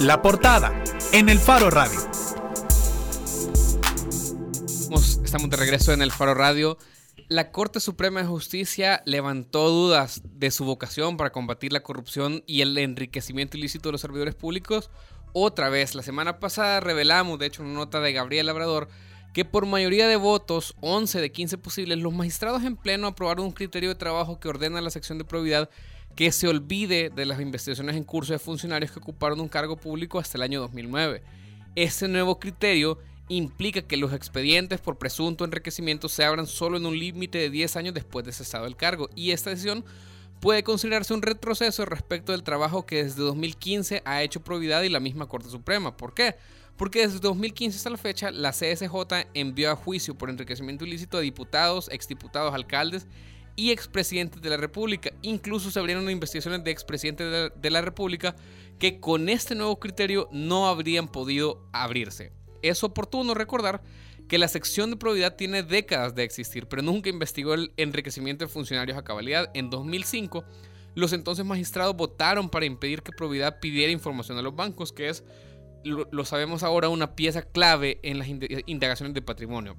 La portada en el Faro Radio. Estamos de regreso en el Faro Radio. La Corte Suprema de Justicia levantó dudas de su vocación para combatir la corrupción y el enriquecimiento ilícito de los servidores públicos. Otra vez, la semana pasada revelamos, de hecho, una nota de Gabriel Labrador, que por mayoría de votos, 11 de 15 posibles, los magistrados en pleno aprobaron un criterio de trabajo que ordena la sección de probidad que se olvide de las investigaciones en curso de funcionarios que ocuparon un cargo público hasta el año 2009. Este nuevo criterio implica que los expedientes por presunto enriquecimiento se abran solo en un límite de 10 años después de cesado el cargo y esta decisión puede considerarse un retroceso respecto del trabajo que desde 2015 ha hecho Probidad y la misma Corte Suprema. ¿Por qué? Porque desde 2015 hasta la fecha la CSJ envió a juicio por enriquecimiento ilícito a diputados, exdiputados, alcaldes y expresidentes de la República. Incluso se abrieron investigaciones de expresidentes de la República que con este nuevo criterio no habrían podido abrirse. Es oportuno recordar que la sección de probidad tiene décadas de existir, pero nunca investigó el enriquecimiento de funcionarios a cabalidad. En 2005, los entonces magistrados votaron para impedir que probidad pidiera información a los bancos, que es, lo, sabemos ahora, una pieza clave en las indagaciones de patrimonio.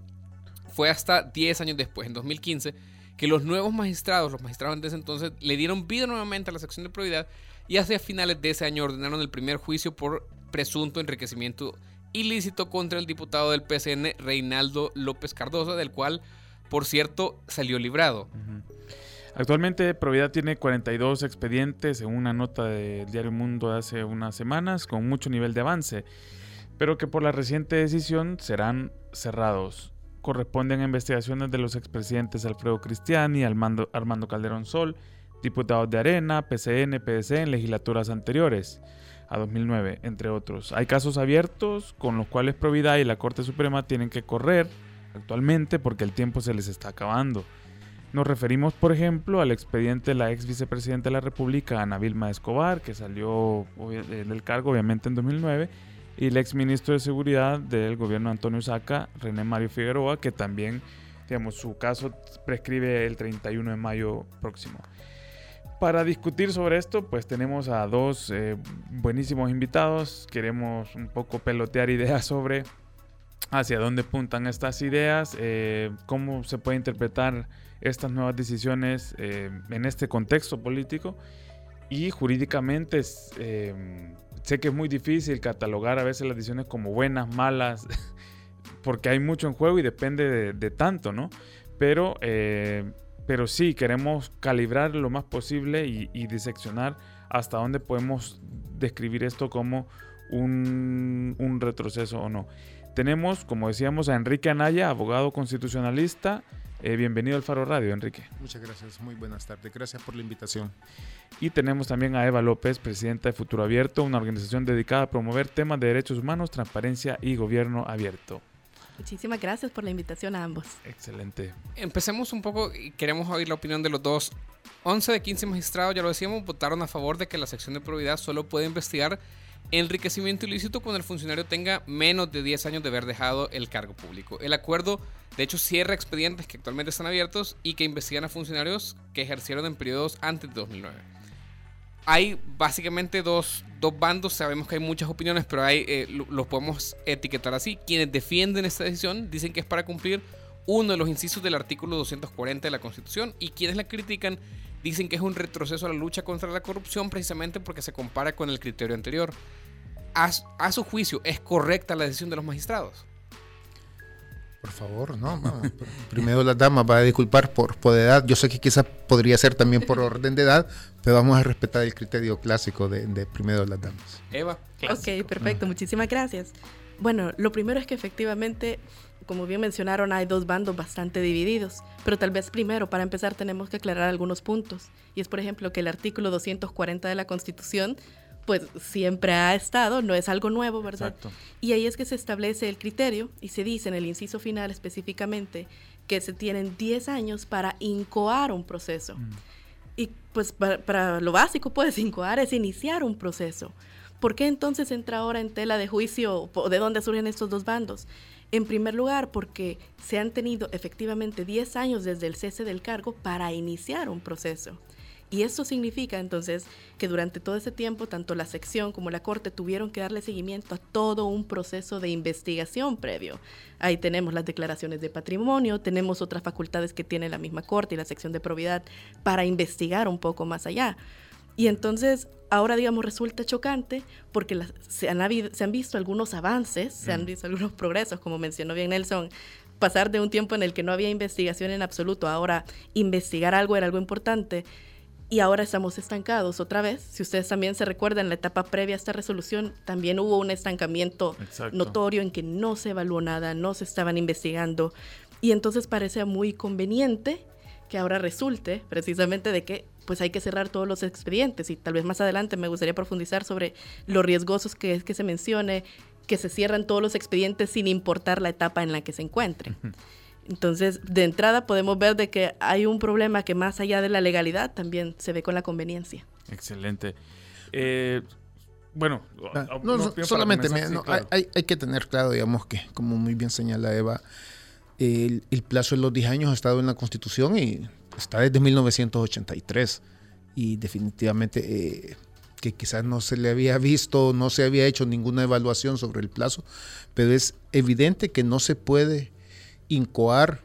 Fue hasta 10 años después, en 2015, que los nuevos magistrados, los magistrados de ese entonces, le dieron vida nuevamente a la sección de probidad y hacia finales de ese año ordenaron el primer juicio por presunto enriquecimiento ilícito contra el diputado del PCN, Reinaldo López Cardoso, del cual, por cierto, salió librado. Actualmente Providad tiene 42 expedientes en una nota del Diario Mundo de hace unas semanas con mucho nivel de avance, pero que por la reciente decisión serán cerrados. Corresponden a investigaciones de los expresidentes Alfredo Cristiani, Armando, Armando Calderón Sol, diputados de Arena, PCN, PDC en legislaturas anteriores a 2009, entre otros. Hay casos abiertos con los cuales Providad y la Corte Suprema tienen que correr actualmente porque el tiempo se les está acabando. Nos referimos, por ejemplo, al expediente de la ex vicepresidenta de la República, Ana Vilma Escobar, que salió del cargo obviamente en 2009, y el ex ministro de Seguridad del gobierno Antonio Saca, René Mario Figueroa, que también, digamos, su caso prescribe el 31 de mayo próximo. Para discutir sobre esto, pues tenemos a dos eh, buenísimos invitados. Queremos un poco pelotear ideas sobre hacia dónde puntan estas ideas, eh, cómo se puede interpretar estas nuevas decisiones eh, en este contexto político y jurídicamente sé que es muy difícil catalogar a veces las decisiones como buenas, malas, porque hay mucho en juego y depende de, tanto, ¿no? Pero pero sí, queremos calibrar lo más posible y, diseccionar hasta dónde podemos describir esto como un, retroceso o no. Tenemos, como decíamos, a Enrique Anaya, abogado constitucionalista. Eh, bienvenido al Faro Radio, Enrique. Muchas gracias, muy buenas tardes. Gracias por la invitación. Y tenemos también a Eva López, presidenta de Futuro Abierto, una organización dedicada a promover temas de derechos humanos, transparencia y gobierno abierto. Muchísimas gracias por la invitación a ambos. Excelente. Empecemos un poco y queremos oír la opinión de los dos. 11 de 15 magistrados, ya lo decíamos, votaron a favor de que la sección de probidad solo puede investigar enriquecimiento ilícito cuando el funcionario tenga menos de 10 años de haber dejado el cargo público. El acuerdo, de hecho, cierra expedientes que actualmente están abiertos y que investigan a funcionarios que ejercieron en periodos antes de 2009 hay básicamente dos, bandos, sabemos que hay muchas opiniones, pero hay, eh, los podemos etiquetar así. Quienes defienden esta decisión dicen que es para cumplir uno de los incisos del artículo 240 de la Constitución y quienes la critican dicen que es un retroceso a la lucha contra la corrupción precisamente porque se compara con el criterio anterior. a su juicio, ¿es correcta la decisión de los magistrados? Por favor, no. Primero las damas, va a disculpar por, por edad. Yo sé que quizás podría ser también por orden de edad, pero vamos a respetar el criterio clásico de, de primero las damas. Eva. Ok, perfecto. Muchísimas gracias. Bueno, lo primero es que efectivamente, como bien mencionaron, hay dos bandos bastante divididos, pero tal vez primero, para empezar, tenemos que aclarar algunos puntos. Y es, por ejemplo, que el artículo 240 de la Constitución pues siempre ha estado, no es algo nuevo, ¿verdad? Y ahí es que se establece el criterio y se dice en el inciso final específicamente que se tienen 10 años para incoar un proceso. Mm. Y pues para, lo básico, pues incoar es iniciar un proceso. ¿Por qué entonces entra ahora en tela de juicio o de dónde surgen estos dos bandos? En primer lugar, porque se han tenido efectivamente 10 años desde el cese del cargo para iniciar un proceso. Y eso significa entonces que durante todo ese tiempo, tanto la sección como la corte tuvieron que darle seguimiento a todo un proceso de investigación previo. Ahí tenemos las declaraciones de patrimonio, tenemos otras facultades que tiene la misma corte y la sección de probidad para investigar un poco más allá. Y entonces ahora, digamos, resulta chocante porque se, han se, han visto algunos avances, se han mm. visto algunos progresos, como mencionó bien Nelson, pasar de un tiempo en el que no había investigación en absoluto, ahora investigar algo era algo importante. Y ahora estamos estancados otra vez. Si ustedes también se recuerdan, en la etapa previa a esta resolución también hubo un estancamiento notorio en que no se evaluó nada, no se estaban investigando. Y entonces parece muy conveniente que ahora resulte precisamente de que pues hay que cerrar todos los expedientes y tal vez más adelante me gustaría profundizar sobre lo riesgosos que es que se mencione que se cierran todos los expedientes sin importar la etapa en la que se encuentren. Entonces, de entrada podemos ver de que hay un problema que más allá de la legalidad también se ve con la conveniencia. Excelente. Eh, bueno, ah, no, solamente hay, hay, que tener claro, digamos que, como muy bien señala Eva, el, el, plazo de los 10 años ha estado en la Constitución y está desde 1983 y definitivamente eh, que quizás no se le había visto, no se había hecho ninguna evaluación sobre el plazo, pero es evidente que no se puede incoar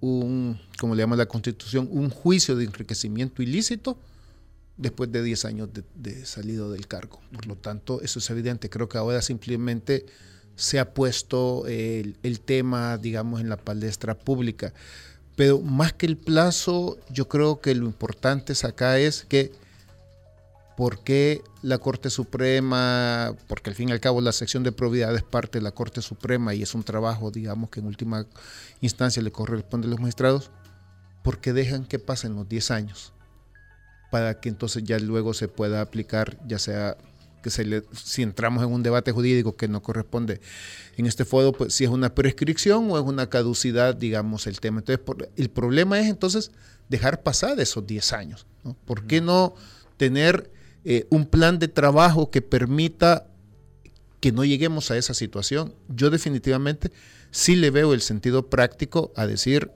un, como le llama la Constitución, un juicio de enriquecimiento ilícito después de 10 años de, salido del cargo. Por lo tanto, eso es evidente. Creo que ahora simplemente se ha puesto el, el tema, digamos, en la palestra pública. Pero más que el plazo, yo creo que lo importante acá es que por qué la Corte Suprema, porque al fin y al cabo la sección de probidad es parte de la Corte Suprema y es un trabajo, digamos, que en última instancia le corresponde a los magistrados, ¿por qué dejan que pasen los 10 años? Para que entonces ya luego se pueda aplicar, ya sea que se le, si entramos en un debate jurídico que no corresponde en este foro, pues si es una prescripción o es una caducidad, digamos, el tema. Entonces, el problema es entonces dejar pasar esos 10 años. ¿no? ¿Por qué no tener eh, un plan de trabajo que permita que no lleguemos a esa situación? Yo definitivamente sí le veo el sentido práctico a decir,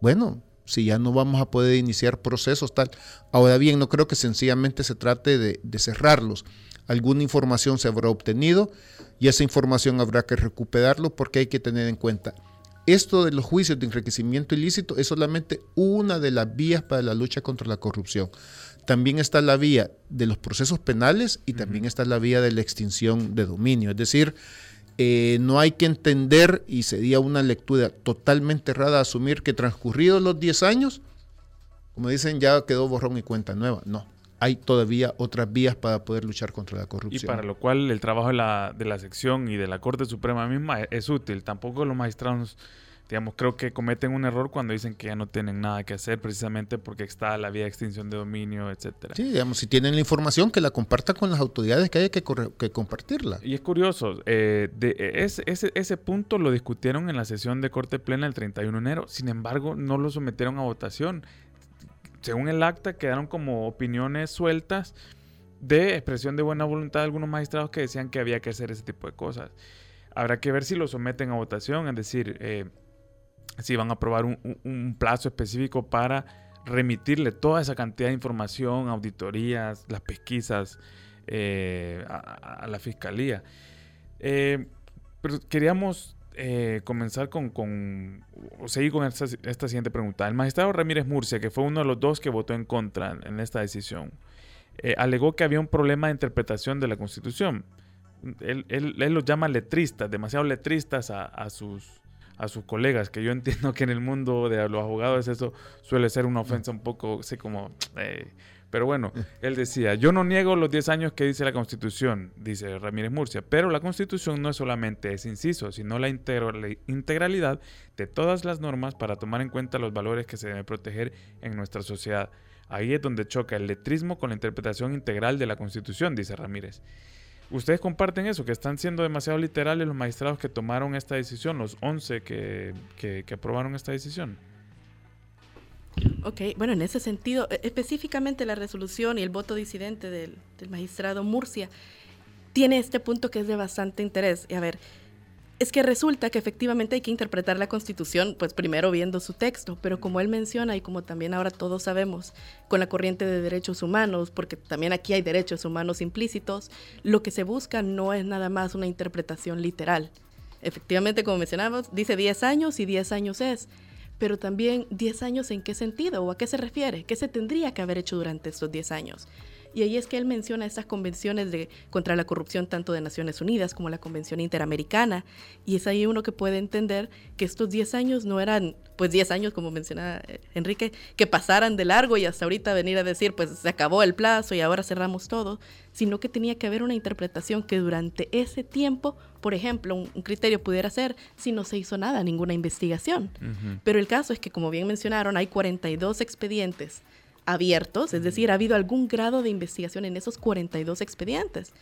bueno, si ya no vamos a poder iniciar procesos tal. Ahora bien, no creo que sencillamente se trate de, de cerrarlos alguna información se habrá obtenido y esa información habrá que recuperarlo porque hay que tener en cuenta. Esto de los juicios de enriquecimiento ilícito es solamente una de las vías para la lucha contra la corrupción. También está la vía de los procesos penales y también está la vía de la extinción de dominio. Es decir, eh, no hay que entender, y sería una lectura totalmente errada, asumir que transcurridos los 10 años, como dicen, ya quedó borrón y cuenta nueva. No, hay todavía otras vías para poder luchar contra la corrupción. Y para lo cual el trabajo de la, de la sección y de la Corte Suprema misma es, útil. Tampoco los magistrados, digamos, creo que cometen un error cuando dicen que ya no tienen nada que hacer precisamente porque está la vía de extinción de dominio, etcétera. Sí, digamos, si tienen la información, que la comparta con las autoridades que hay que, que compartirla. Y es curioso, eh, de, ese, ese, ese punto lo discutieron en la sesión de Corte Plena el 31 de enero, sin embargo, no lo sometieron a votación según el acta, quedaron como opiniones sueltas de expresión de buena voluntad de algunos magistrados que decían que había que hacer ese tipo de cosas. Habrá que ver si lo someten a votación, es decir, eh, si van a aprobar un, plazo específico para remitirle toda esa cantidad de información, auditorías, las pesquisas eh, a, la fiscalía. Eh, pero queríamos eh, comenzar con, con, o seguir con esta, siguiente pregunta. El magistrado Ramírez Murcia, que fue uno de los dos que votó en contra en esta decisión, eh, alegó que había un problema de interpretación de la Constitución. Él, él, los llama letristas, demasiado letristas a, sus, a sus colegas, que yo entiendo que en el mundo de los abogados eso suele ser una ofensa un poco, así como... Eh, pero bueno, él decía, yo no niego los 10 años que dice la Constitución, dice Ramírez Murcia, pero la Constitución no es solamente ese inciso, sino la integralidad de todas las normas para tomar en cuenta los valores que se deben proteger en nuestra sociedad. Ahí es donde choca el letrismo con la interpretación integral de la Constitución, dice Ramírez. ¿Ustedes comparten eso, que están siendo demasiado literales los magistrados que tomaron esta decisión, los 11 que, que aprobaron esta decisión? Ok, bueno, en ese sentido, e, específicamente la resolución y el voto disidente del, magistrado Murcia tiene este punto que es de bastante interés. Y a ver, Es que resulta que efectivamente hay que interpretar la Constitución, pues primero viendo su texto, pero como él menciona y como también ahora todos sabemos, con la corriente de derechos humanos, porque también aquí hay derechos humanos implícitos, lo que se busca no es nada más una interpretación literal. Efectivamente, como mencionamos, dice 10 años y 10 años es, pero también 10 años en qué sentido o a qué se refiere, qué se tendría que haber hecho durante estos 10 años. Y ahí es que él menciona estas convenciones de, contra la corrupción tanto de Naciones Unidas como la Convención Interamericana. Y es ahí uno que puede entender que estos 10 años no eran, pues 10 años, como menciona eh, Enrique, que pasaran de largo y hasta ahorita venir a decir, pues se acabó el plazo y ahora cerramos todo, sino que tenía que haber una interpretación que durante ese tiempo, por ejemplo, un, criterio pudiera ser si no se hizo nada, ninguna investigación. Pero el caso es que, como bien mencionaron, hay 42 expedientes abiertos, es decir, ha habido algún grado de investigación en esos 42 expedientes.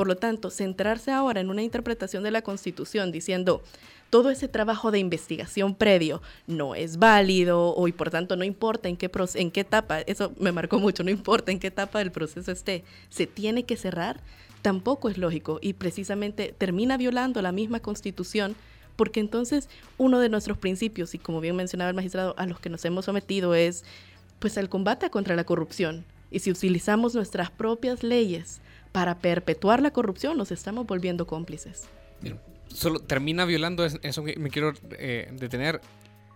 Por lo tanto, centrarse ahora en una interpretación de la Constitución diciendo todo ese trabajo de investigación previo no es válido o y por tanto no importa en qué, en qué etapa, eso me marcó mucho, no importa en qué etapa del proceso esté, se tiene que cerrar, tampoco es lógico y precisamente termina violando la misma Constitución porque entonces uno de nuestros principios, y como bien mencionaba el magistrado, a los que nos hemos sometido es pues el combate contra la corrupción. Y si utilizamos nuestras propias leyes para perpetuar la corrupción, nos estamos volviendo cómplices. Solo termina violando eso me quiero eh, detener.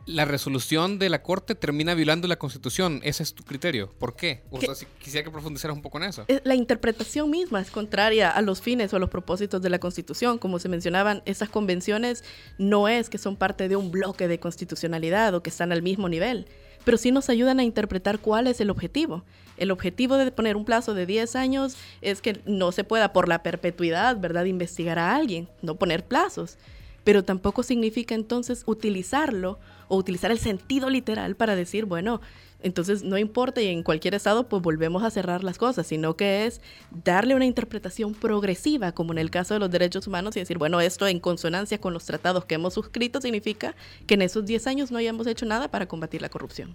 La resolución de la Corte termina violando la Constitución. Ese es tu criterio. ¿Por qué? O sea, si quisiera que profundizaras un poco en eso. Eh, la interpretación misma es contraria a los fines o a los propósitos de la Constitución. Como se mencionaban, esas convenciones no es que son parte de un bloque de constitucionalidad o que están al mismo nivel pero sí nos ayudan a interpretar cuál es el objetivo. El objetivo de poner un plazo de 10 años es que no se pueda por la perpetuidad, ¿verdad?, investigar a alguien, no poner plazos. Pero tampoco significa entonces utilizarlo o utilizar el sentido literal para decir, bueno, entonces no importa y en cualquier estado pues volvemos a cerrar las cosas, sino que es darle una interpretación progresiva, como en el caso de los derechos humanos, y decir, bueno, esto en consonancia con los tratados que hemos suscrito significa que en esos 10 años no hayamos hecho nada para combatir la corrupción.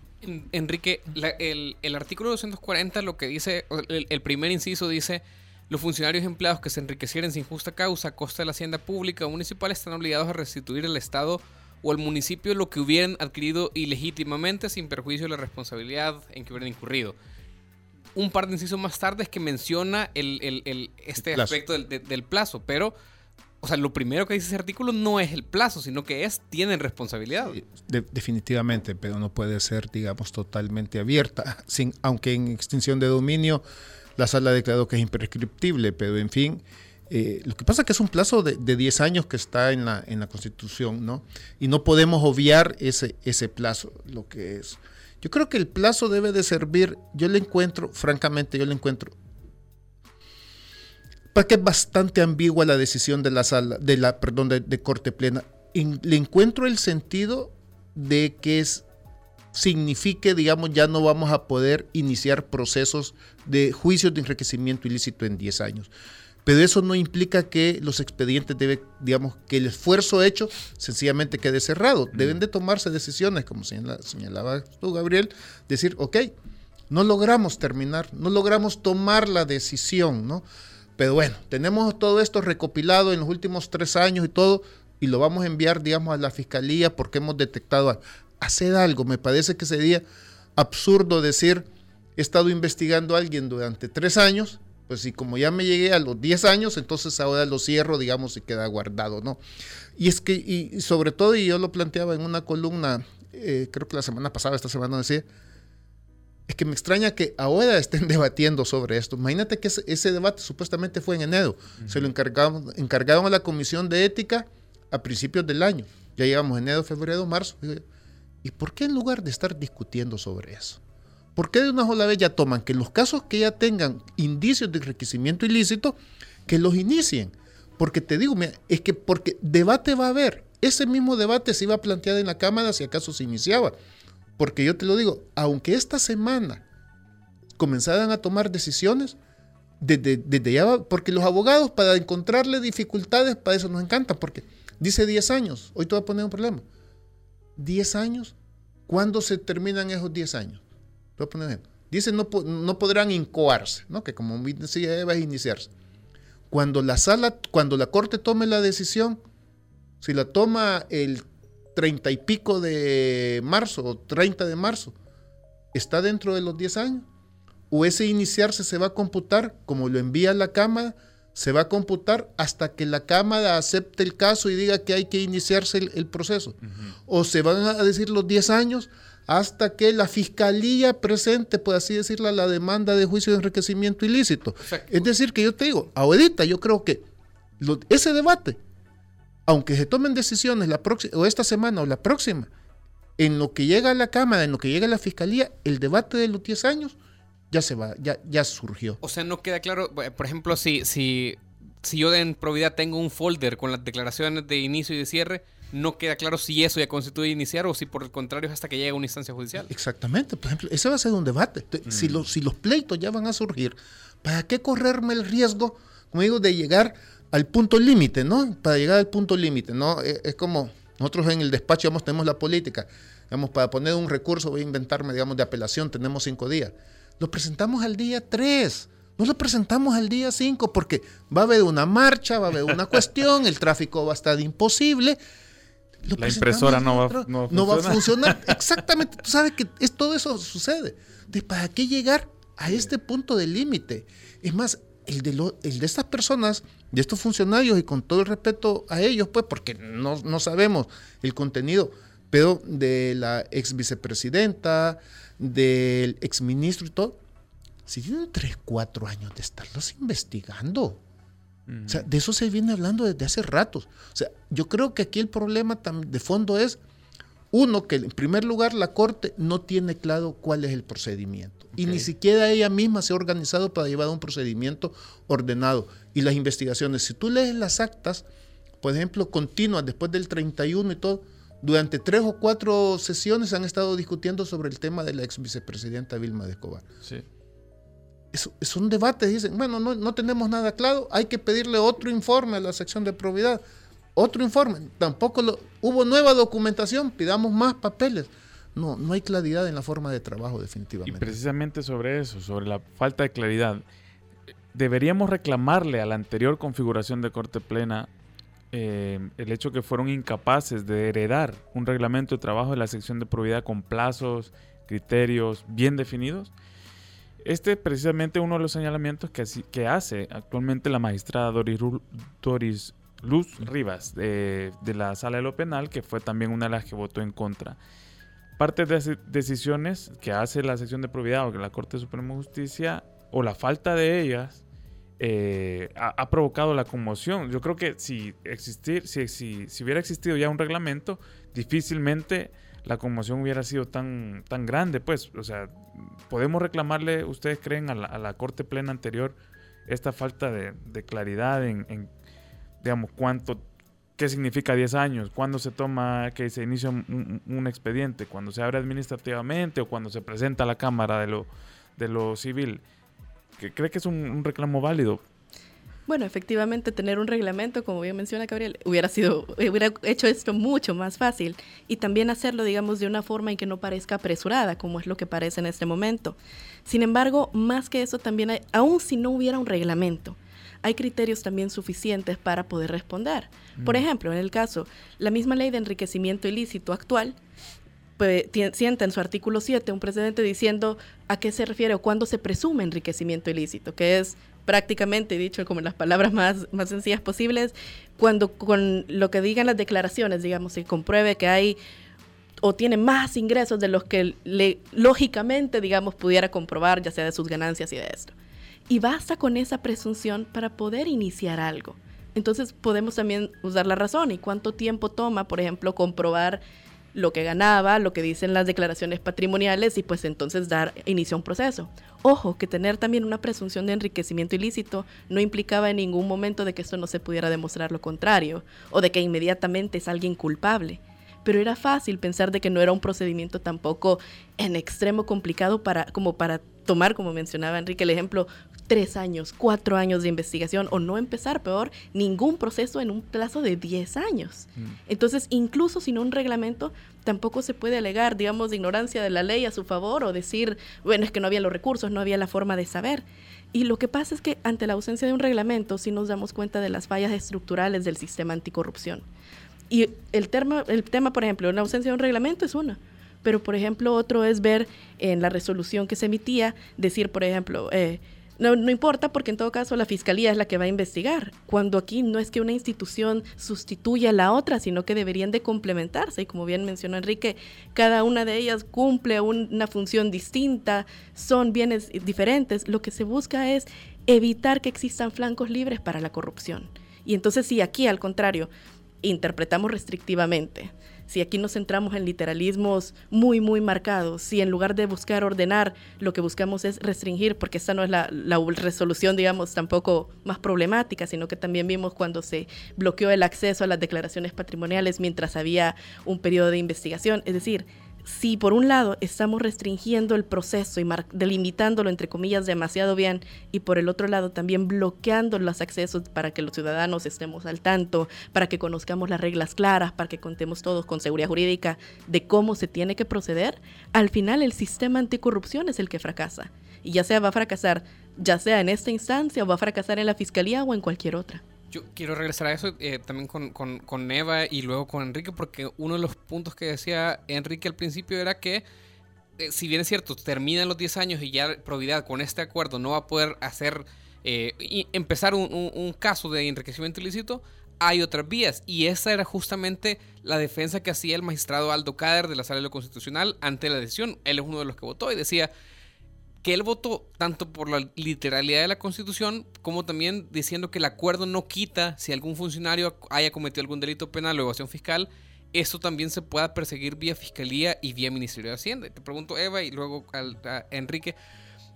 Enrique, el, artículo 240 lo que dice, el, el primer inciso dice... Los funcionarios empleados que se enriquecieren sin justa causa a costa de la hacienda pública o municipal están obligados a restituir al Estado o al municipio lo que hubieran adquirido ilegítimamente sin perjuicio de la responsabilidad en que hubieran incurrido. Un par de incisos más tarde es que menciona el, este aspecto del, plazo, pero, o sea, lo primero que dice ese artículo no es el plazo, sino que es, tienen responsabilidad. definitivamente, pero no puede ser, digamos, totalmente abierta, sin, aunque en extinción de dominio la sala ha declarado que es imprescriptible, pero en fin, eh, lo que pasa es que es un plazo de, 10 años que está en la, en la Constitución, ¿no? Y no podemos obviar ese, ese plazo, lo que es. Yo creo que el plazo debe de servir, yo le encuentro, francamente, yo le encuentro, para que es bastante ambigua la decisión de la sala, de la, perdón, de, corte plena. le encuentro el sentido de que es, signifique, digamos, ya no vamos a poder iniciar procesos de juicios de enriquecimiento ilícito en 10 años. Pero eso no implica que los expedientes deben, digamos, que el esfuerzo hecho sencillamente quede cerrado. Mm. Deben de tomarse decisiones, como señalaba tú, Gabriel, decir, ok, no logramos terminar, no logramos tomar la decisión, ¿no? Pero bueno, tenemos todo esto recopilado en los últimos tres años y todo, y lo vamos a enviar, digamos, a la fiscalía porque hemos detectado, hacer algo, me parece que sería absurdo decir, he estado investigando a alguien durante tres años pues si como ya me llegué a los 10 años, entonces ahora lo cierro, digamos, y queda guardado, ¿no? Y es que, y, sobre todo, y yo lo planteaba en una columna, eh, creo que la semana pasada, esta semana decía, es que me extraña que ahora estén debatiendo sobre esto. Imagínate que ese, debate supuestamente fue en enero. Se lo encargaron, encargaron a la Comisión de Ética a principios del año. Ya llegamos enero, febrero, marzo. ¿Y por qué en lugar de estar discutiendo sobre eso? ¿Por qué de una sola vez ya toman que los casos que ya tengan indicios de enriquecimiento ilícito, que los inicien? Porque te digo, es que porque debate va a haber. Ese mismo debate se iba a plantear en la Cámara si acaso se iniciaba. Porque yo te lo digo, aunque esta semana comenzaran a tomar decisiones, desde, ya, porque los abogados para encontrarle dificultades, para eso nos encantan, porque dice 10 años, hoy te voy a poner un problema. 10 años, ¿cuándo se terminan esos 10 años? Dice no, no podrán incoarse, ¿no? que como decía Eva es iniciarse. Cuando la sala, cuando la corte tome la decisión, si la toma el 30 y pico de marzo o 30 de marzo, ¿está dentro de los 10 años? ¿O ese iniciarse se va a computar como lo envía la Cámara? Se va a computar hasta que la Cámara acepte el caso y diga que hay que iniciarse el, proceso. O se van a decir los 10 años hasta que la fiscalía presente, por así decirlo, la demanda de juicio de enriquecimiento ilícito. Es decir, que yo te digo, ahorita yo creo que ese debate, aunque se tomen decisiones la o esta semana o la próxima, en lo que llega a la Cámara, en lo que llega a la Fiscalía, el debate de los 10 años ya se va, ya, ya surgió. O sea, no queda claro, por ejemplo, si, si, si yo en probidad tengo un folder con las declaraciones de inicio y de cierre, no queda claro si eso ya constituye iniciar o si por el contrario es hasta que llegue a una instancia judicial. Exactamente, por ejemplo, ese va a ser un debate. Si, mm. los, si los pleitos ya van a surgir, ¿para qué correrme el riesgo, como digo, de llegar al punto límite, ¿no? Para llegar al punto límite, ¿no? Es, es, como nosotros en el despacho, digamos, tenemos la política. Digamos, para poner un recurso, voy a inventarme, digamos, de apelación, tenemos cinco días. Lo presentamos al día tres. No lo presentamos al día cinco porque va a haber una marcha, va a haber una cuestión, el tráfico va a estar imposible la impresora no va, no, va, a funcionar. Exactamente, tú sabes que es, todo eso sucede. ¿De ¿Para qué llegar a este punto de límite? Es más, el de, lo, el de estas personas, de estos funcionarios, y con todo el respeto a ellos, pues, porque no, no sabemos el contenido, pero de la ex vicepresidenta, del ex ministro y todo, si tienen 3, 4 años de estarlos investigando. O sea, de eso se viene hablando desde hace ratos. O sea, yo creo que aquí el problema de fondo es, uno, que en primer lugar la Corte no tiene claro cuál es el procedimiento. Y ni siquiera ella misma se ha organizado para llevar un procedimiento ordenado. Y las investigaciones, si tú lees las actas, por ejemplo, continuas después del 31 y todo, durante tres o cuatro sesiones han estado discutiendo sobre el tema de la ex vicepresidenta Vilma de Escobar. Sí es, un debate. Dicen, bueno, no, no, tenemos nada claro, hay que pedirle otro informe a la sección de probidad. Otro informe. Tampoco lo, hubo nueva documentación, pidamos más papeles. No, no hay claridad en la forma de trabajo, definitivamente. Y precisamente sobre eso, sobre la falta de claridad, deberíamos reclamarle a la anterior configuración de Corte Plena eh, el hecho que fueron incapaces de heredar un reglamento de trabajo de la sección de probidad con plazos, criterios bien definidos este es precisamente uno de los señalamientos que, hace actualmente la magistrada Doris, Luz Rivas de, la Sala de lo Penal, que fue también una de las que votó en contra. Parte de decisiones que hace la sección de probidad o que la Corte Suprema de Justicia, o la falta de ellas, eh, ha, provocado la conmoción. Yo creo que si, existir, si, si hubiera existido ya un reglamento, difícilmente la conmoción hubiera sido tan, tan grande, pues, o sea, podemos reclamarle, ustedes creen, a la, Corte Plena anterior esta falta de, claridad en, digamos, cuánto, qué significa 10 años, cuándo se toma, que se inicia un, expediente, cuando se abre administrativamente o cuando se presenta a la Cámara de lo, de lo civil. ¿Cree que es un reclamo válido? Bueno, efectivamente, tener un reglamento, como bien menciona Gabriel, hubiera sido, hubiera hecho esto mucho más fácil. Y también hacerlo, digamos, de una forma en que no parezca apresurada, como es lo que parece en este momento. Sin embargo, más que eso, también hay, aun si no hubiera un reglamento, hay criterios también suficientes para poder responder. Por mm. ejemplo, en el caso, la misma ley de enriquecimiento ilícito actual sienta en su artículo 7 un precedente diciendo a qué se refiere o cuándo se presume enriquecimiento ilícito, que es prácticamente, dicho como las palabras más, más sencillas posibles, cuando con lo que digan las declaraciones, digamos, se compruebe que hay o tiene más ingresos de los que lógicamente, digamos, pudiera comprobar, ya sea de sus ganancias y de esto. Y basta con esa presunción para poder iniciar algo. Entonces podemos también usar la razón y cuánto tiempo toma, por ejemplo, comprobar lo que ganaba, lo que dicen las declaraciones patrimoniales y pues entonces dar inicio a un proceso. Ojo, que tener también una presunción de enriquecimiento ilícito no implicaba en ningún momento de que esto no se pudiera demostrar lo contrario o de que inmediatamente es alguien culpable. Pero era fácil pensar de que no era un procedimiento tampoco en extremo complicado para, como para tomar, como mencionaba Enrique, el ejemplo, tres años, cuatro años de investigación o no empezar, peor, ningún proceso en un plazo de diez años. Mm. Entonces, incluso sin un reglamento, tampoco se puede alegar, digamos, de ignorancia de la ley a su favor o decir, bueno, es que no había los recursos, no había la forma de saber. Y lo que pasa es que ante la ausencia de un reglamento sí nos damos cuenta de las fallas estructurales del sistema anticorrupción. Y el, tema, el tema, por ejemplo, una ausencia de un reglamento es una. Pero, por ejemplo, otro es ver en la resolución que se emitía, decir, por ejemplo, eh, no, no, importa porque en todo caso la fiscalía es la que va a investigar, cuando aquí no es que una institución sustituya a la otra, sino que deberían de complementarse. Y como bien mencionó Enrique, cada una de ellas cumple una función distinta, son bienes diferentes. Lo que se busca es evitar que existan flancos libres para la corrupción. Y entonces si aquí al contrario interpretamos restrictivamente, si aquí nos centramos en literalismos muy, muy marcados, si en lugar de buscar ordenar, lo que buscamos es restringir, porque esta no es la, la, resolución, digamos, tampoco más problemática, sino que también vimos cuando se bloqueó el acceso a las declaraciones patrimoniales mientras había un periodo de investigación. Es decir, si por un lado estamos restringiendo el proceso y delimitándolo entre comillas demasiado bien y por el otro lado también bloqueando los accesos para que los ciudadanos estemos al tanto, para que conozcamos las reglas claras, para que contemos todos con seguridad jurídica de cómo se tiene que proceder, al final el sistema anticorrupción es el que fracasa. Y ya sea va a fracasar, ya sea en esta instancia o va a fracasar en la fiscalía o en cualquier otra. Yo quiero regresar a eso eh, también con, con, con, Eva y luego con Enrique, porque uno de los puntos que decía Enrique al principio era que, eh, si bien es cierto, terminan los 10 años y ya Providad con este acuerdo no va a poder hacer, eh, empezar un, caso de enriquecimiento ilícito, hay otras vías. Y esa era justamente la defensa que hacía el magistrado Aldo Cader de la Sala de lo Constitucional ante la decisión. Él es uno de los que votó y decía que él votó tanto por la literalidad de la Constitución como también diciendo que el acuerdo no quita si algún funcionario haya cometido algún delito penal o evasión fiscal, eso también se pueda perseguir vía Fiscalía y vía Ministerio de Hacienda. Te pregunto, Eva, y luego a Enrique,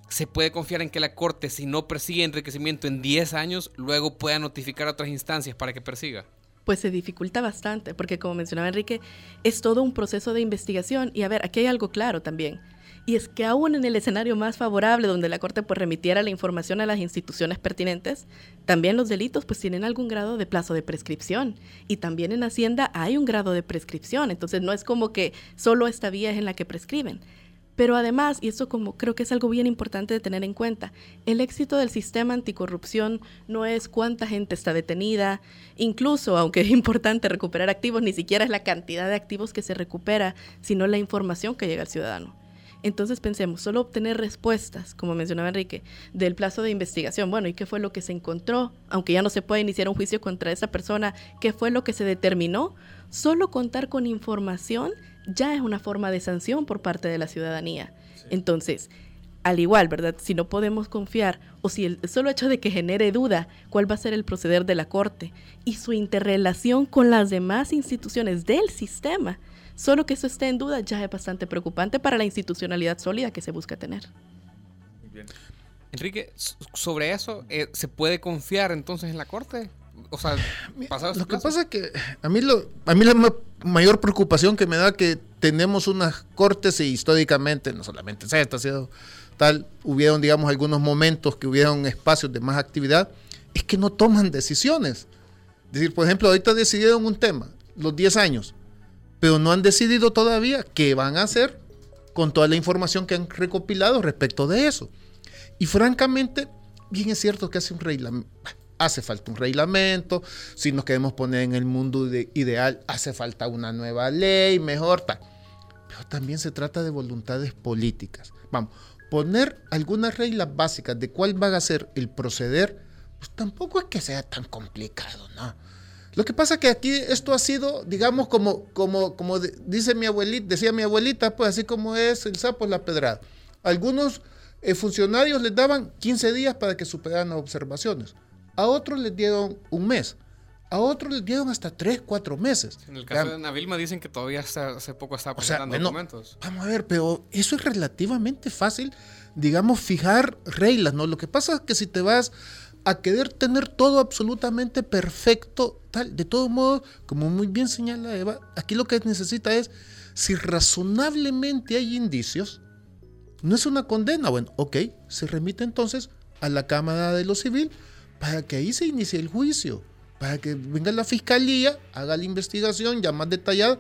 ¿se puede confiar en que la Corte, si no persigue enriquecimiento en 10 años, luego pueda notificar a otras instancias para que persiga? pues se dificulta bastante, porque como mencionaba Enrique, es todo un proceso de investigación. Y a ver, aquí hay algo claro también. Y es que aún en el escenario más favorable donde la Corte pues remitiera la información a las instituciones pertinentes, también los delitos pues tienen algún grado de plazo de prescripción. Y también en Hacienda hay un grado de prescripción. Entonces no es como que solo esta vía es en la que prescriben. Pero además, y esto como creo que es algo bien importante de tener en cuenta, el éxito del sistema anticorrupción no es cuánta gente está detenida, incluso aunque es importante recuperar activos, ni siquiera es la cantidad de activos que se recupera, sino la información que llega al ciudadano. Entonces pensemos, solo obtener respuestas, como mencionaba Enrique, del plazo de investigación. Bueno, ¿y qué fue lo que se encontró? Aunque ya no se puede iniciar un juicio contra esa persona, ¿qué fue lo que se determinó? Solo contar con información ya es una forma de sanción por parte de la ciudadanía. Entonces, al igual, ¿verdad? Si no podemos confiar o si el solo hecho de que genere duda cuál va a ser el proceder de la Corte y su interrelación con las demás instituciones del sistema, Solo que eso esté en duda ya es bastante preocupante para la institucionalidad sólida que se busca tener. Enrique, sobre eso, eh, ¿se puede confiar entonces en la Corte? O sea, lo que pasa es que a mí, lo, a mí la mayor preocupación que me da que tenemos unas cortes y históricamente, no solamente esta ha sido tal, hubieron, digamos, algunos momentos que hubieron espacios de más actividad, es que no toman decisiones. Es decir, por ejemplo, ahorita decidieron un tema, los 10 años pero no han decidido todavía qué van a hacer con toda la información que han recopilado respecto de eso. Y francamente, bien es cierto que hace falta un reglamento, si nos queremos poner en el mundo ideal, hace falta una nueva ley, mejor tal. Pero también se trata de voluntades políticas. Vamos, poner algunas reglas básicas de cuál va a ser el proceder, pues tampoco es que sea tan complicado, ¿no? Lo que pasa es que aquí esto ha sido, digamos, como, como, como dice mi abuelita, decía mi abuelita, pues así como es el sapo la pedrada. Algunos eh, funcionarios les daban 15 días para que superaran observaciones. A otros les dieron un mes. A otros les dieron hasta 3, 4 meses. En el caso de Navilma dicen que todavía hace poco estaba presentando documentos. Vamos a ver, pero eso es relativamente fácil, digamos, fijar reglas, ¿no? Lo que pasa es que si te vas a querer tener todo absolutamente perfecto, tal. De todos modos, como muy bien señala Eva, aquí lo que necesita es, si razonablemente hay indicios, no es una condena, bueno, ok, se remite entonces a la Cámara de lo Civil para que ahí se inicie el juicio, para que venga la fiscalía, haga la investigación ya más detallada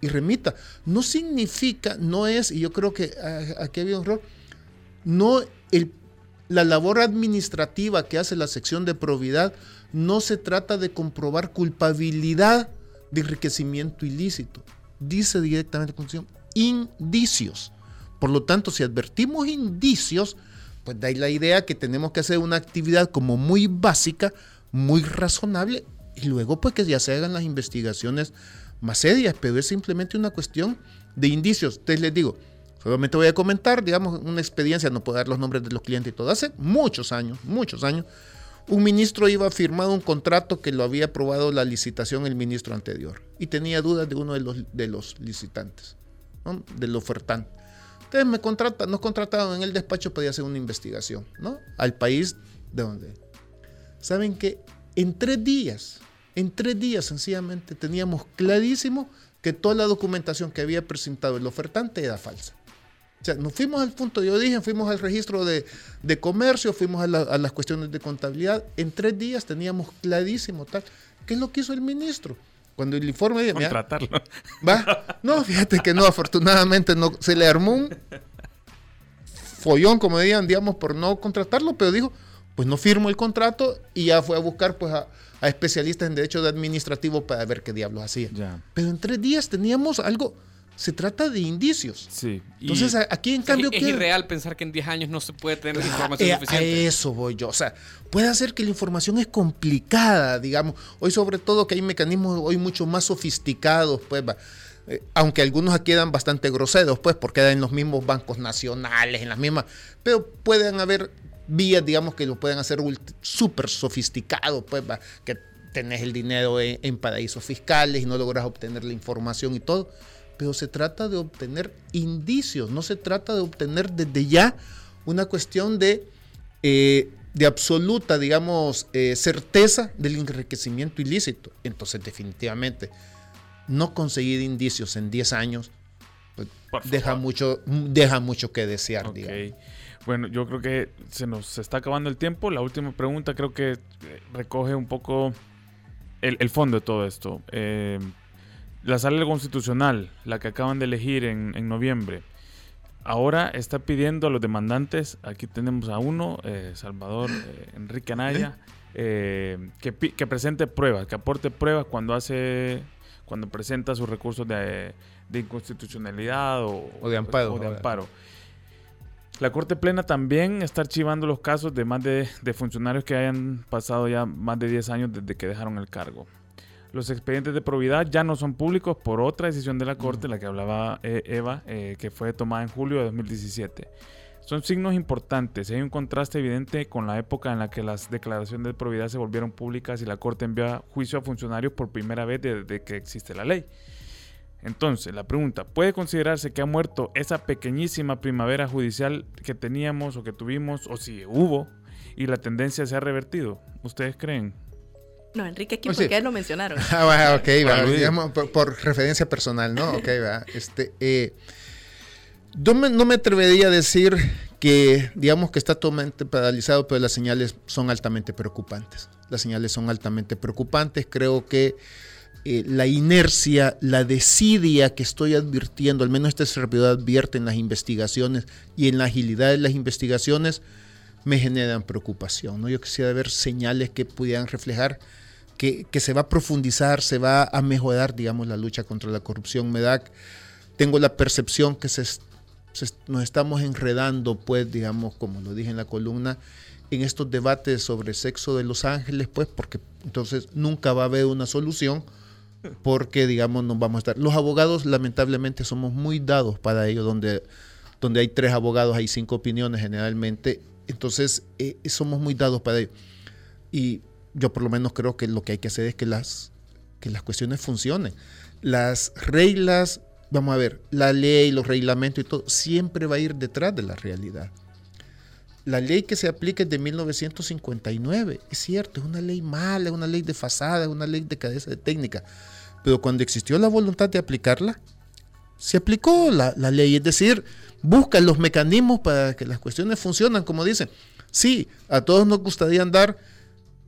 y remita. No significa, no es, y yo creo que ah, aquí había un error, no el la labor administrativa que hace la sección de probidad no se trata de comprobar culpabilidad de enriquecimiento ilícito. Dice directamente la Constitución, indicios. Por lo tanto, si advertimos indicios, pues da la idea que tenemos que hacer una actividad como muy básica, muy razonable, y luego pues que ya se hagan las investigaciones más serias, pero es simplemente una cuestión de indicios. Entonces les digo, solamente voy a comentar, digamos, una experiencia, no puedo dar los nombres de los clientes y todo, hace muchos años, muchos años, un ministro iba a firmar un contrato que lo había aprobado la licitación el ministro anterior y tenía dudas de uno de los, de los licitantes, ¿no? del ofertante. Entonces me contrata, nos contrataron en el despacho para hacer una investigación, ¿no? Al país de donde. ¿Saben que En tres días, en tres días sencillamente teníamos clarísimo que toda la documentación que había presentado el ofertante era falsa. O sea, nos fuimos al punto de origen, fuimos al registro de, de comercio, fuimos a, la, a, las cuestiones de contabilidad. En tres días teníamos clarísimo tal. ¿Qué es lo que hizo el ministro? Cuando el informe... de Contratarlo. ¿Va? No, fíjate que no, afortunadamente no. Se le armó un follón, como dirían, digamos, por no contratarlo, pero dijo, pues no firmo el contrato y ya fue a buscar pues a, a especialistas en derecho administrativo para ver qué diablos hacía. Ya. Pero en tres días teníamos algo se trata de indicios. Sí. Entonces, aquí en cambio... Es, es irreal pensar que en 10 años no se puede tener la información a, suficiente. A eso voy yo. O sea, puede ser que la información es complicada, digamos. Hoy sobre todo que hay mecanismos hoy mucho más sofisticados, pues va. Eh, aunque algunos quedan bastante groseros, pues, porque quedan en los mismos bancos nacionales, en las mismas... Pero pueden haber vías, digamos, que lo pueden hacer súper sofisticados, pues, va, que tenés el dinero en, en paraísos fiscales y no logras obtener la información y todo pero se trata de obtener indicios, no se trata de obtener desde ya una cuestión de, eh, de absoluta, digamos, eh, certeza del enriquecimiento ilícito. Entonces, definitivamente, no conseguir indicios en 10 años pues, deja, mucho, deja mucho que desear, okay. digamos. Bueno, yo creo que se nos está acabando el tiempo. La última pregunta creo que recoge un poco el, el fondo de todo esto. Eh, la sala constitucional, la que acaban de elegir en, en, noviembre, ahora está pidiendo a los demandantes, aquí tenemos a uno, eh, Salvador eh, Enrique Anaya, eh, que, que, presente pruebas, que aporte pruebas cuando hace, cuando presenta sus recursos de, de inconstitucionalidad o, o, de amparo. O de amparo. La Corte Plena también está archivando los casos de más de, de funcionarios que hayan pasado ya más de 10 años desde que dejaron el cargo. Los expedientes de probidad ya no son públicos por otra decisión de la Corte, la que hablaba eh, Eva, eh, que fue tomada en julio de 2017. Son signos importantes. Hay un contraste evidente con la época en la que las declaraciones de probidad se volvieron públicas y la Corte envió a juicio a funcionarios por primera vez desde que existe la ley. Entonces, la pregunta, ¿puede considerarse que ha muerto esa pequeñísima primavera judicial que teníamos o que tuvimos, o si hubo, y la tendencia se ha revertido? ¿Ustedes creen? No, Enrique aquí, porque él lo mencionaron. Ah, bueno, ok, va, digamos, por, por, referencia personal, ¿no? Ok, va. Este, eh, yo me, no me atrevería a decir que, digamos, que está totalmente paralizado, pero las señales son altamente preocupantes. Las señales son altamente preocupantes. Creo que eh, la inercia, la desidia que estoy advirtiendo, al menos este servidor advierte en las investigaciones y en la agilidad de las investigaciones, me generan preocupación. ¿no? Yo quisiera ver señales que pudieran reflejar que, se va a profundizar, se va a mejorar, digamos, la lucha contra la corrupción. Me da, tengo la percepción que se, nos estamos enredando, pues, digamos, como lo dije en la columna, en estos debates sobre sexo de Los Ángeles, pues, porque entonces nunca va a haber una solución, porque, digamos, nos vamos a estar. Los abogados, lamentablemente, somos muy dados para ello, donde, donde hay tres abogados, hay cinco opiniones generalmente, entonces eh, somos muy dados para ello. Y yo por lo menos creo que lo que hay que hacer es que las, que las cuestiones funcionen. Las reglas, vamos a ver, la ley, los reglamentos y todo, siempre va a ir detrás de la realidad. La ley que se aplica es de 1959, es cierto, es una ley mala, es una ley desfasada, es una ley de cadeza de técnica, pero cuando existió la voluntad de aplicarla, se aplicó la, la ley, es decir, busca los mecanismos para que las cuestiones funcionen, como dicen. Sí, a todos nos gustaría andar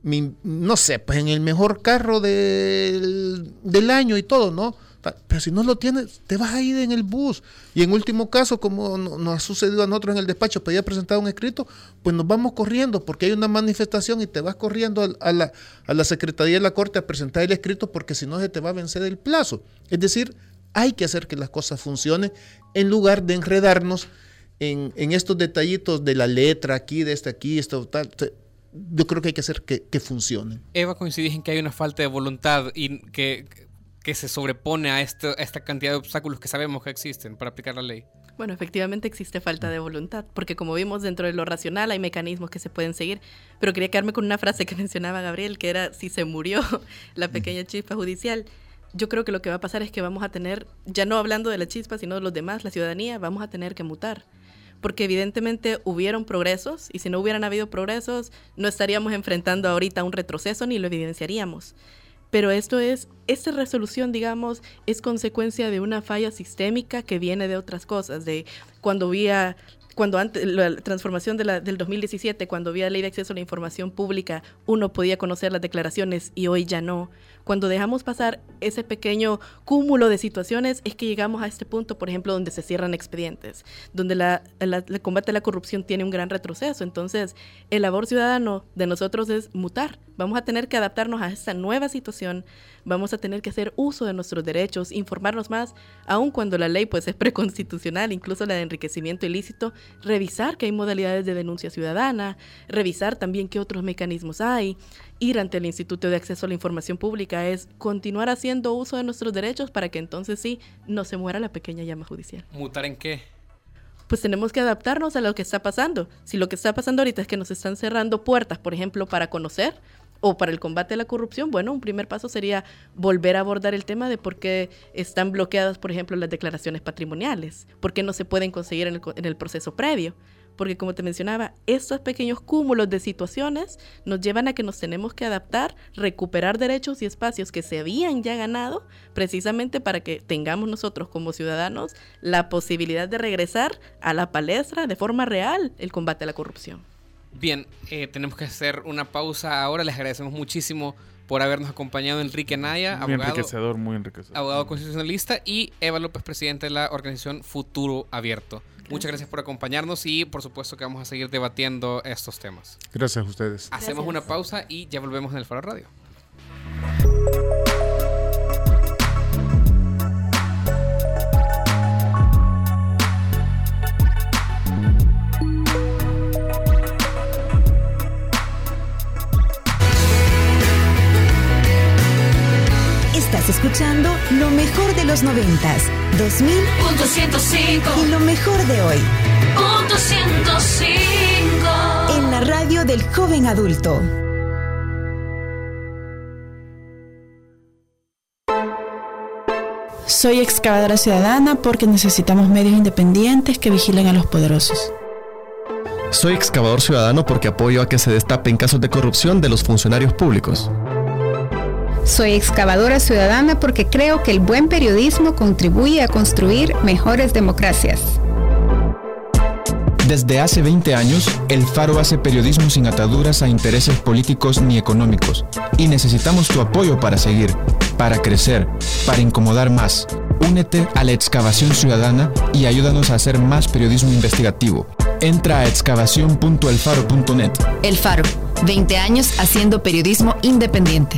no sé, pues en el mejor carro del, del, año y todo, ¿no? Pero si no lo tienes, te vas a ir en el bus. Y en último caso, como nos ha sucedido a nosotros en el despacho, pedía presentar un escrito, pues nos vamos corriendo porque hay una manifestación y te vas corriendo a, la, a la Secretaría de la Corte a presentar el escrito porque si no se te va a vencer el plazo. Es decir, hay que hacer que las cosas funcionen en lugar de enredarnos en, estos detallitos de la letra aquí, de este aquí, esto tal. Yo creo que hay que hacer que, que funcionen. Eva, coincidís en que hay una falta de voluntad y que, que se sobrepone a, esto, a esta cantidad de obstáculos que sabemos que existen para aplicar la ley. Bueno, efectivamente existe falta de voluntad, porque como vimos dentro de lo racional hay mecanismos que se pueden seguir, pero quería quedarme con una frase que mencionaba Gabriel, que era si se murió la pequeña chispa judicial yo creo que lo que va a pasar es que vamos a tener, ya no hablando de la chispa, sino de los demás, la ciudadanía, vamos a tener que mutar. Porque evidentemente hubieron progresos y si no hubieran habido progresos, no estaríamos enfrentando ahorita un retroceso ni lo evidenciaríamos. Pero esto es, esta resolución, digamos, es consecuencia de una falla sistémica que viene de otras cosas, de cuando había cuando antes, la transformación de la, del 2017, cuando había ley de acceso a la información pública, uno podía conocer las declaraciones y hoy ya no. Cuando dejamos pasar ese pequeño cúmulo de situaciones es que llegamos a este punto, por ejemplo, donde se cierran expedientes, donde la, el combate a la corrupción tiene un gran retroceso. Entonces, el labor ciudadano de nosotros es mutar. Vamos a tener que adaptarnos a esta nueva situación, vamos a tener que hacer uso de nuestros derechos, informarnos más, aun cuando la ley pues es preconstitucional, incluso la de enriquecimiento ilícito, revisar que hay modalidades de denuncia ciudadana, revisar también qué otros mecanismos hay, ir ante el Instituto de Acceso a la Información Pública, es continuar haciendo uso de nuestros derechos para que entonces sí no se muera la pequeña llama judicial. ¿Mutar en qué? Pues tenemos que adaptarnos a lo que está pasando. Si lo que está pasando ahorita es que nos están cerrando puertas, por ejemplo, para conocer o para el combate a la corrupción, bueno, un primer paso sería volver a abordar el tema de por qué están bloqueadas, por ejemplo, las declaraciones patrimoniales, por qué no se pueden conseguir en el, en el proceso previo porque como te mencionaba, estos pequeños cúmulos de situaciones nos llevan a que nos tenemos que adaptar, recuperar derechos y espacios que se habían ya ganado, precisamente para que tengamos nosotros como ciudadanos la posibilidad de regresar a la palestra de forma real el combate a la corrupción. Bien, eh, tenemos que hacer una pausa ahora. Les agradecemos muchísimo por habernos acompañado Enrique Naya, muy abogado, enriquecedor, muy enriquecedor. abogado constitucionalista, y Eva López, presidente de la organización Futuro Abierto. Muchas gracias por acompañarnos y por supuesto que vamos a seguir debatiendo estos temas. Gracias a ustedes. Hacemos una pausa y ya volvemos en el Faro Radio. Estás escuchando lo mejor de los noventas 2000 y lo mejor de hoy. En la radio del joven adulto. Soy excavadora ciudadana porque necesitamos medios independientes que vigilen a los poderosos. Soy excavador ciudadano porque apoyo a que se destapen casos de corrupción de los funcionarios públicos. Soy excavadora ciudadana porque creo que el buen periodismo contribuye a construir mejores democracias. Desde hace 20 años, El Faro hace periodismo sin ataduras a intereses políticos ni económicos. Y necesitamos tu apoyo para seguir, para crecer, para incomodar más. Únete a la excavación ciudadana y ayúdanos a hacer más periodismo investigativo. Entra a excavación.elfaro.net. El Faro, 20 años haciendo periodismo independiente.